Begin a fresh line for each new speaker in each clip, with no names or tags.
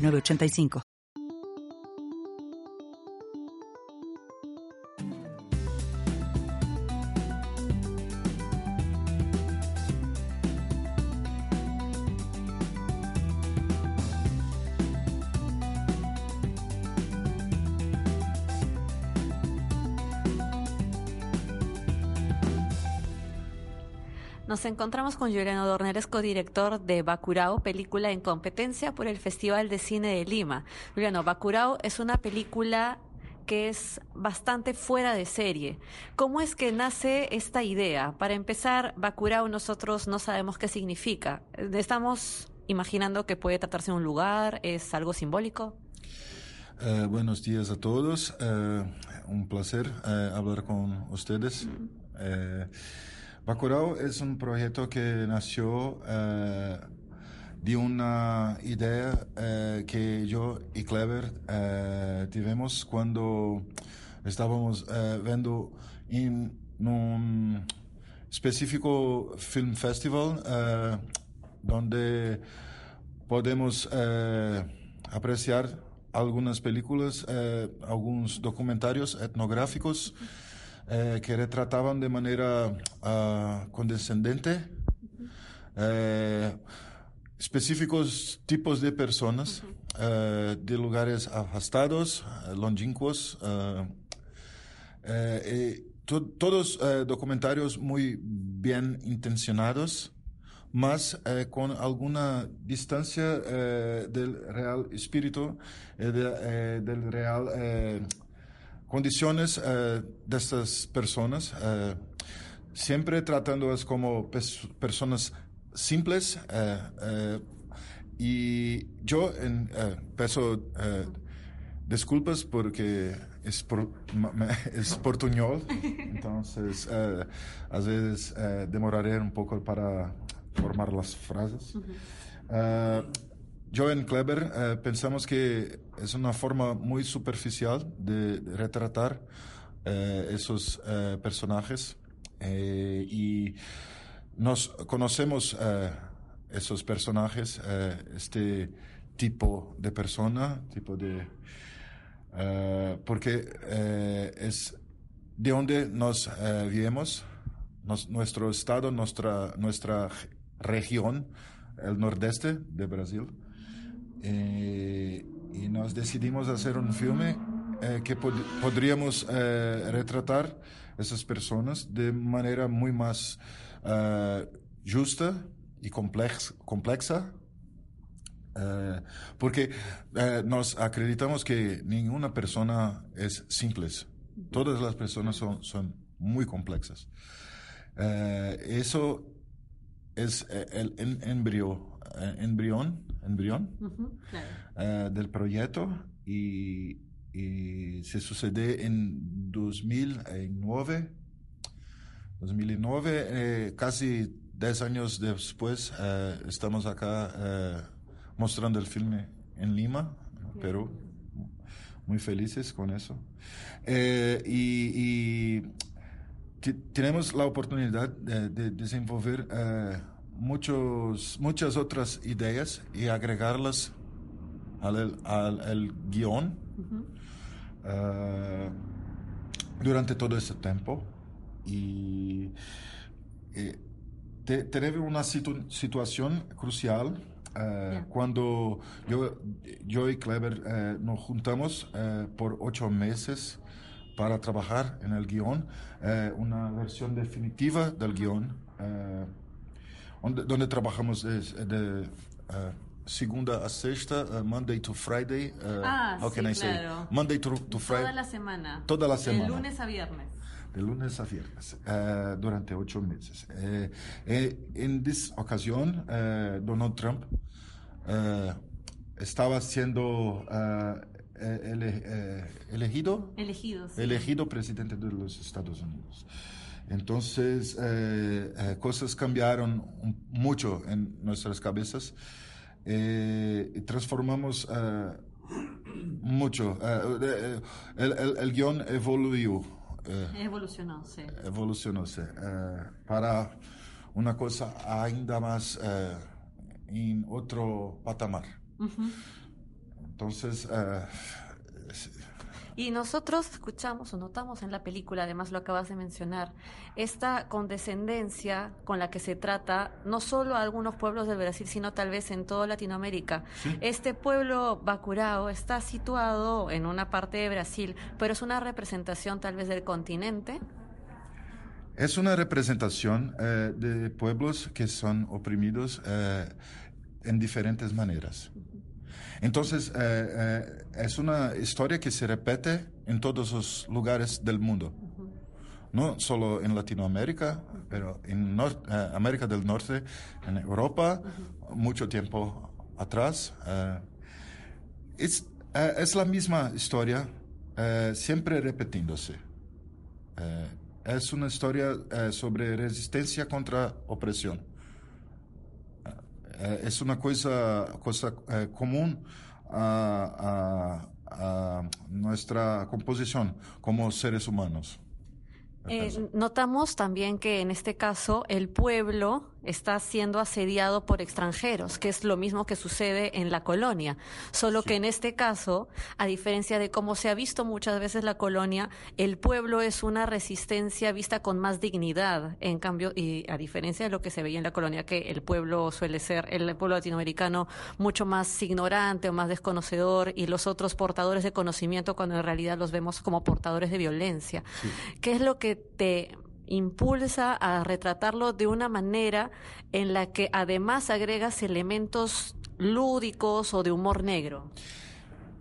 985.
Nos encontramos con Juliano Dorner, co-director de Bacurao, película en competencia por el Festival de Cine de Lima. Juliano, Bacurao es una película que es bastante fuera de serie. ¿Cómo es que nace esta idea? Para empezar, Bacurao nosotros no sabemos qué significa. Estamos imaginando que puede tratarse de un lugar, es algo simbólico.
Eh, buenos días a todos. Eh, un placer eh, hablar con ustedes. Bacurau es un proyecto que nació eh, de una idea eh, que yo y Clever eh, tuvimos cuando estábamos viendo en un específico film festival donde podemos apreciar algunas películas, algunos documentarios etnográficos eh, que retrataban de manera uh, condescendente eh, específicos tipos de personas uh, de lugares afastados, longínquos. To todos documentarios muy bien intencionados, mas con alguna distancia del real espíritu, de, del real condiciones eh, de estas personas, eh, siempre tratándolas como personas simples. Eh, y yo en, peso disculpas porque es, por, es portuñol, entonces a veces demoraré un poco para formar las frases. Yo en Kleber pensamos que es una forma muy superficial de, retratar eh, esos eh, personajes y nos conocemos esos personajes, este tipo de persona, tipo de porque es de donde nos vivimos, nuestro estado, nuestra nuestra región, el nordeste de Brasil. Eh, y nos decidimos hacer un filme eh, que podríamos eh, retratar esas personas de manera muy más justa y complex, complexa, porque nos acreditamos que ninguna persona es simple. Todas las personas son, son muy complexas. eso es el, el embrión eh, del proyecto y, se sucede en 2009. 2009, eh, casi 10 años después, eh, estamos acá mostrando el filme en Lima, Perú. Muy felices con eso. y, tenemos la oportunidad de, desenvolver muchos, muchas otras ideas y agregarlas al, al, guion eh, durante todo ese tiempo. Y eh, tenemos una situación crucial eh, cuando yo, yo y Kleber nos juntamos por ocho meses para trabajar en el guion, una versión definitiva del guion onde, donde trabajamos de, de uh, segunda a sexta, uh, Monday to Friday.
Uh, ah, how can I say?
Monday to, to Friday.
Toda la semana.
Toda la semana.
De lunes a viernes.
De lunes a viernes, durante ocho meses. En esta ocasión, Donald Trump estaba siendo elegido, elegido presidente de los Estados Unidos. Entonces, cosas cambiaron mucho en nuestras cabezas y transformamos mucho. el, el, el guion evoluiu.
evolucionó, sí.
Evolucionó, sí. para una cosa ainda más en otro patamar. Entonces,
y nosotros escuchamos o notamos en la película, además lo acabas de mencionar, esta condescendencia con la que se trata no solo a algunos pueblos del Brasil, sino tal vez en toda Latinoamérica. Este pueblo Bacurao está situado en una parte de Brasil, pero es una representación tal vez del continente.
Es una representación eh, de pueblos que son oprimidos eh, en diferentes maneras. Entonces, eh, eh, es una historia que se repite en todos los lugares del mundo. No solo en Latinoamérica, pero en eh, América del Norte, en Europa, mucho tiempo atrás. es, es la misma historia, siempre repitiéndose. es una historia sobre resistencia contra opresión. Eh, es una cosa, cosa eh, común a, a, nuestra composición como seres humanos.
Eh, notamos también que en este caso el pueblo está siendo asediado por extranjeros, que es lo mismo que sucede en la colonia. Solo que en este caso, a diferencia de cómo se ha visto muchas veces la colonia, el pueblo es una resistencia vista con más dignidad. En cambio, y a diferencia de lo que se veía en la colonia, que el pueblo suele ser, el pueblo latinoamericano, mucho más ignorante o más desconocedor y los otros portadores de conocimiento cuando en realidad los vemos como portadores de violencia. ¿Qué es lo que te impulsa a retratarlo de una manera en la que además agregas elementos lúdicos o de humor negro.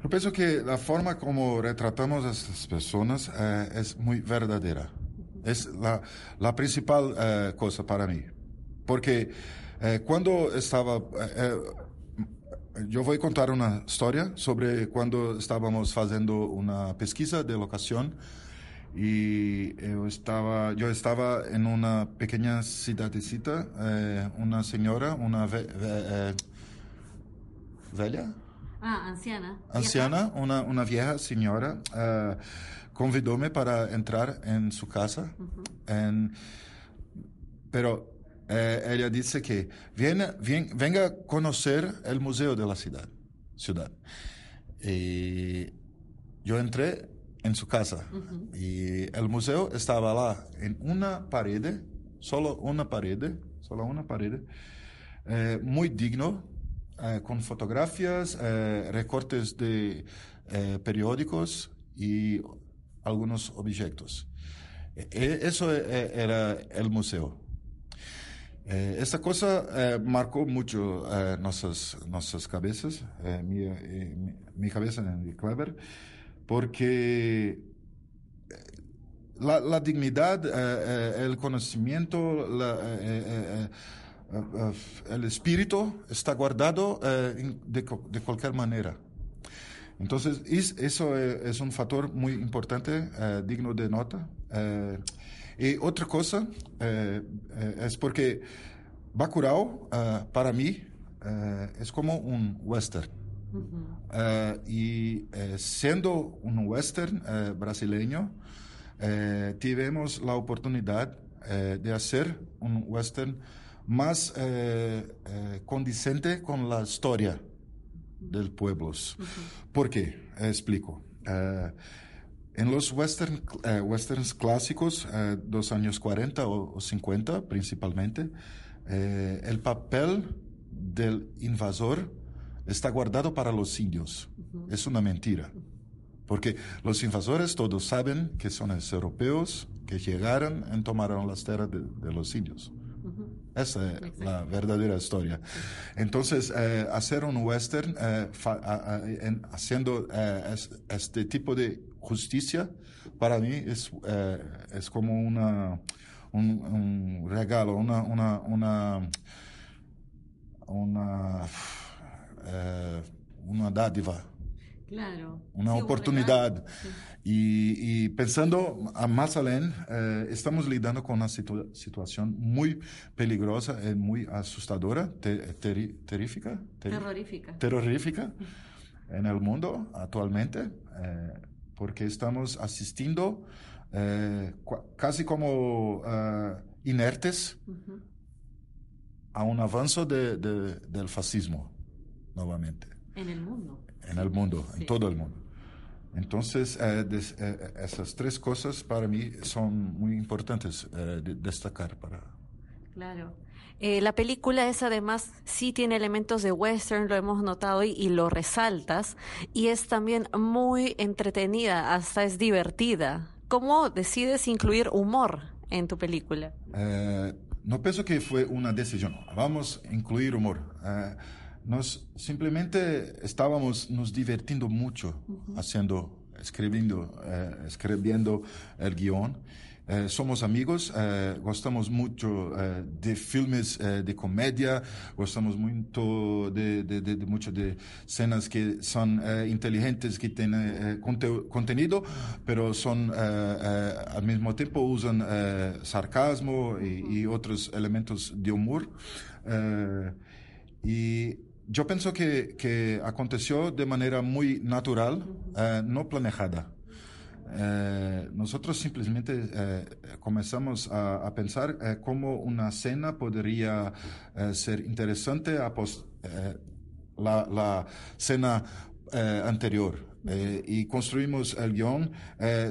Yo pienso que la forma como retratamos a estas personas eh, es muy verdadera. Es la, la principal eh, cosa para mí. Porque eh, cuando estaba... yo voy a contar una historia sobre cuando estábamos haciendo una pesquisa de locación y yo estaba, yo estaba en una pequeña ciudadecita, eh, una señora, una ve, eh,
Ah, anciana.
Anciana, una, una vieja señora, eh, convidóme para entrar en su casa. en, pero eh, ella dice que viene, venga a conocer el museo de la ciudad. ciudad. Y yo entré en su casa. Y el museo estaba lá en una pared, solo una pared, solo una pared, eh, muy digno, eh, con fotografías, eh, recortes de periódicos y algunos objetos. E, e, eso era el museo. esta cosa marcó mucho nuestras, nuestras cabezas, mi, mi, cabeza en Kleber, porque eh, la, dignidad, eh, eh, el conocimiento, el espíritu está guardado de, de, cualquier manera. Entonces, eso es un factor muy importante, digno de nota. y otra cosa es porque Bacurau, para mí, es como un western. Eh, y eh, siendo un western eh, brasileño, tuvimos la oportunidad de hacer un western más condicente con la historia del pueblo. ¿Por qué? explico. en los western, westerns clásicos, dos años 40 o, o 50 principalmente, el papel del invasor está guardado para los indios. Es una mentira. Porque los invasores todos saben que son los europeos que llegaron y tomaron las tierras de, los indios. Esa es la verdadera historia. Entonces, eh, hacer un western eh, haciendo eh, este tipo de justicia, para mí es, es como una, un, regalo, una, una, una, una una dádiva.
Claro.
Una
Sí, un
oportunidad.
regalo. Sí.
Y, y pensando a más além, eh, estamos lidando con una situa- situación muy peligrosa y muy asustadora, te- teri- terrífica, ter-
Terrorífica.
terrorífica en el mundo actualmente, eh, porque estamos asistiendo eh, cua- casi como eh, inertes
Ujú.
a un avance de- de- del fascismo, nuevamente,
En el mundo.
en el mundo,
Sí.
en todo el mundo. Entonces, eh, des- eh, esas tres cosas para mí son muy importantes eh, de destacar para...
Claro. Eh, la película es además, sí tiene elementos de western, lo hemos notado y, y lo resaltas, y es también muy entretenida, hasta es divertida. ¿Cómo decides incluir humor en tu película?
Eh, no pienso que fue una decisión. Vamos a incluir humor. Nos simplemente estábamos nos divirtiendo mucho haciendo, escribiendo, eh, escribiendo el guion. Eh, somos amigos, eh, gostamos mucho eh, de filmes de comedia, gostamos mucho de, de, de, de mucho de escenas que son inteligentes, que tienen conte- contenido, pero son al mismo tiempo usan sarcasmo y, y otros elementos de humor. Y yo pienso que, que aconteció de manera muy natural, eh, no planejada. Eh, nosotros simplemente eh, comenzamos a, a pensar cómo una cena podría ser interesante a pos- la, la cena anterior. Y construimos el guion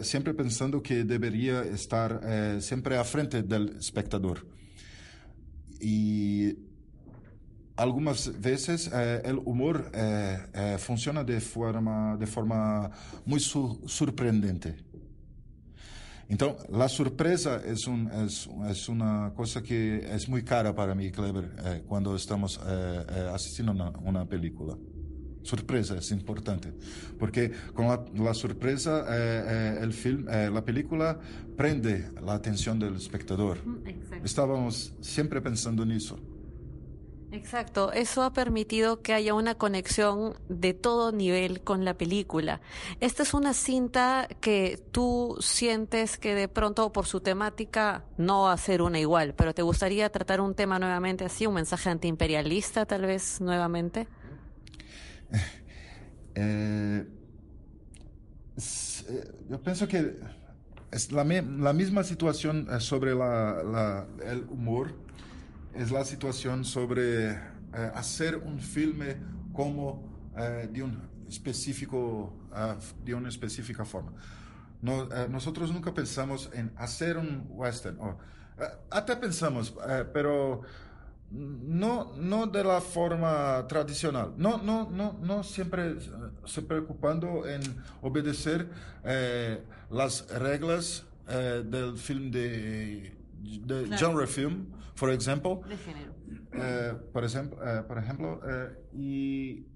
siempre pensando que debería estar siempre a frente del espectador. Y algumas veces eh, el humor eh, eh, funciona de forma, de forma muy su- sorprendente. Então, la sorpresa es, un, es, es una cosa que es muy cara para mí, Kleber, eh, cuando estamos eh, eh, asistiendo a una, una película. Sorpresa es importante, porque con la, la sorpresa eh, eh, el film, eh, la película prende la atención del espectador.
Exacto.
Estábamos siempre pensando en eso.
Exacto, eso ha permitido que haya una conexión de todo nivel con la película. Esta es una cinta que tú sientes que de pronto por su temática no va a ser una igual, pero te gustaría tratar un tema nuevamente así, un mensaje antiimperialista tal vez nuevamente.
Eh, eh, yo pienso que es la, la misma situación eh, sobre la- el humor, es la situación sobre eh, hacer un filme como eh, de un específico, ah, de una específica forma. Eh, nosotros nunca pensamos en hacer un western. o, até pensamos, pero no, no de la forma tradicional. No, no, no, no siempre se preocupando en obedecer las reglas del film de, de
Claro.
genre film, por ejemplo.
De género.
Eh, por ejemplo, eh, por ejemplo eh, y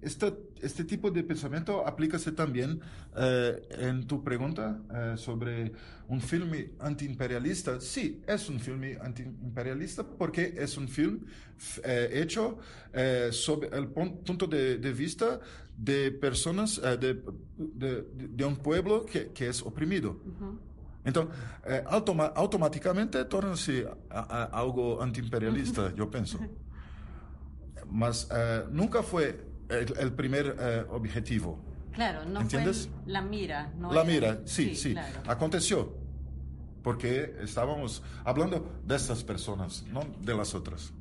este, este tipo de pensamiento aplícase también eh, en tu pregunta sobre un filme antiimperialista. Sí, es un filme antiimperialista porque es un film hecho sobre el pun- punto de, de vista de personas, de, de, de un pueblo que, que es oprimido. Então, eh, automa automaticamente torna-se a- a- algo antiimperialista, eu penso. Mas eh, nunca foi o primeiro eh, objetivo.
Claro, no
¿Entiendes?
fue la mira. No
La
era-
mira, sí, sí,
claro.
aconteceu. Porque estávamos hablando dessas pessoas, não de las outras.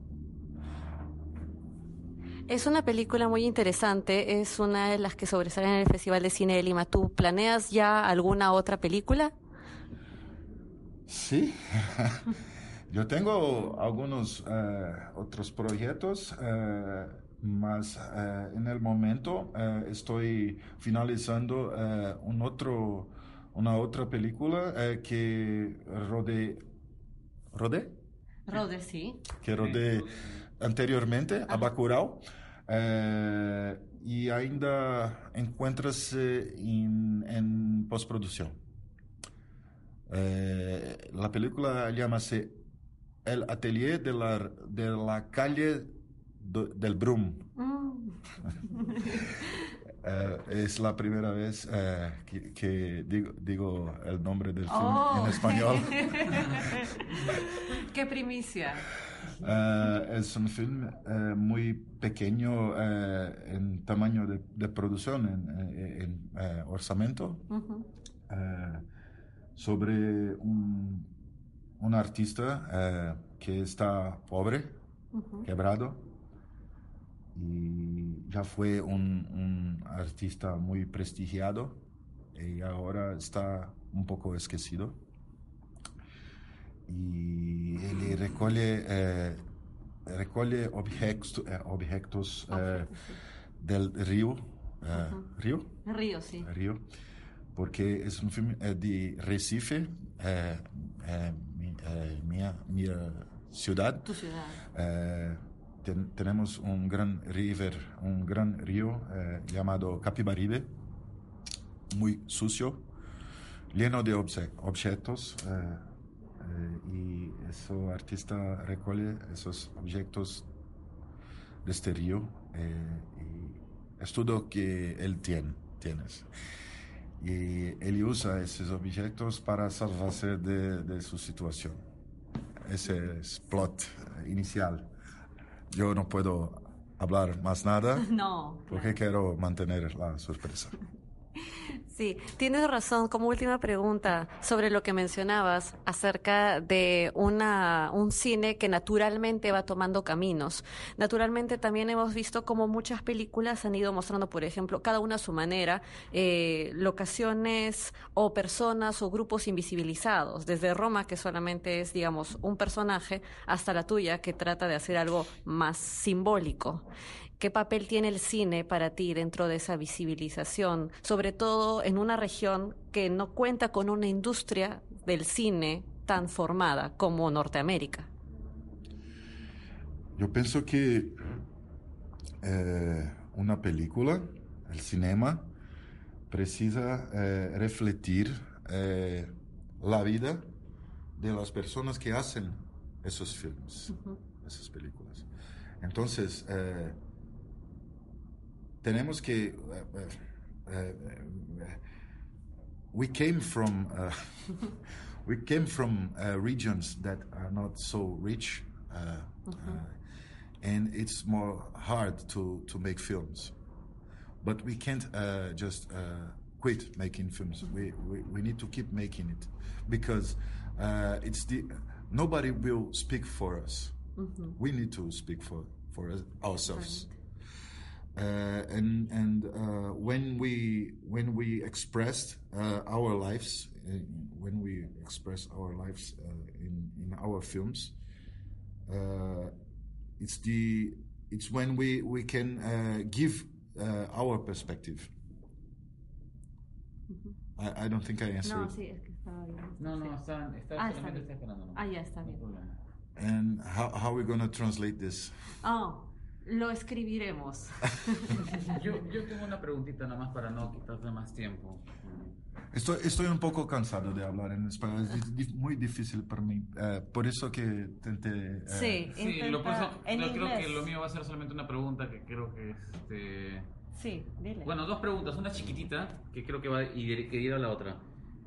Es una película muy interesante, es una de las que sobresalen en el Festival de Cine de Lima. ¿Tú planeas ya alguna otra película?
Sí, yo tengo algunos eh, otros proyectos, eh, mas eh, en el momento estoy finalizando un otro, una otra película que rodé, rodé,
Rode, sí.
que rodé anteriormente a Bacurau. y ainda encuentra-se en, en postproducción. Eh, la película llama-se El Atelier de la, de la Calle del Brum. Mm. Eh, es la primera vez eh, que, digo, el nombre del film en oh. español.
¡Qué primicia!
Eh, es un film muy pequeño en tamaño de, producción, en, en orzamento, sobre un, un artista que está pobre, quebrado, y ya fue un, artista muy prestigiado y ahora está un poco esquecido. Y él recoge, eh, recoge objetos, eh, objetos eh, del río. ¿Río?
Río, sí.
Río. Porque es un film de Recife, mi, mi, ciudad.
Tu ciudad
tenemos un gran river, un gran río eh, llamado Capibaribe, muy sucio, lleno de objetos eh, eh, y ese artista recoge esos objetos de este río y es todo que él tiene, tienes. Y él usa esos objetos para salvarse de, de su situación. Ese es plot inicial yo no puedo hablar más nada.
No.
Porque quiero mantener la sorpresa.
Sí, tienes razón. Como última pregunta sobre lo que mencionabas acerca de una, un cine que naturalmente va tomando caminos. Naturalmente también hemos visto como muchas películas han ido mostrando, por ejemplo, cada una a su manera, eh, locaciones o personas o grupos invisibilizados. Desde Roma, que solamente es, digamos, un personaje, hasta la tuya, que trata de hacer algo más simbólico. ¿Qué papel tiene el cine para ti dentro de esa visibilización, sobre todo en una región que no cuenta con una industria del cine tan formada como Norteamérica?
Yo pienso que eh, una película, el cinema, precisa eh, refletir eh, la vida de las personas que hacen esos filmes, esas películas. Entonces, tenemos que uh, uh, uh, we came from we came from regions that are not so rich mm-hmm. and it's more hard to to make films but we can't just quit making films we, we, we need to keep making it because it's the nobody will speak for us mm-hmm. we need to speak for for ourselves right. Uh, and and uh, when we when we expressed uh, our lives, when we express our lives in in our films, it's the it's when we we can give our perspective. Mm-hmm. I, I, don't think I answered.
No, sí, es que estaba bien.
No, no, está, está, ah, está, está esperando.
Ah, ya está bien.
And how, how are we going to translate this?
Oh, Lo escribiremos.
yo, yo tengo una preguntita nada más para no quitarte más tiempo.
Estoy, estoy un poco cansado de hablar en español, es muy difícil para mí. Eh, por eso que intenté...
Eh, sí,
sí lo, yo creo que lo mío va a ser solamente una pregunta que creo que... Este...
Sí, dile.
Bueno, dos preguntas. Una chiquitita que creo que va a ir a la otra.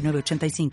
85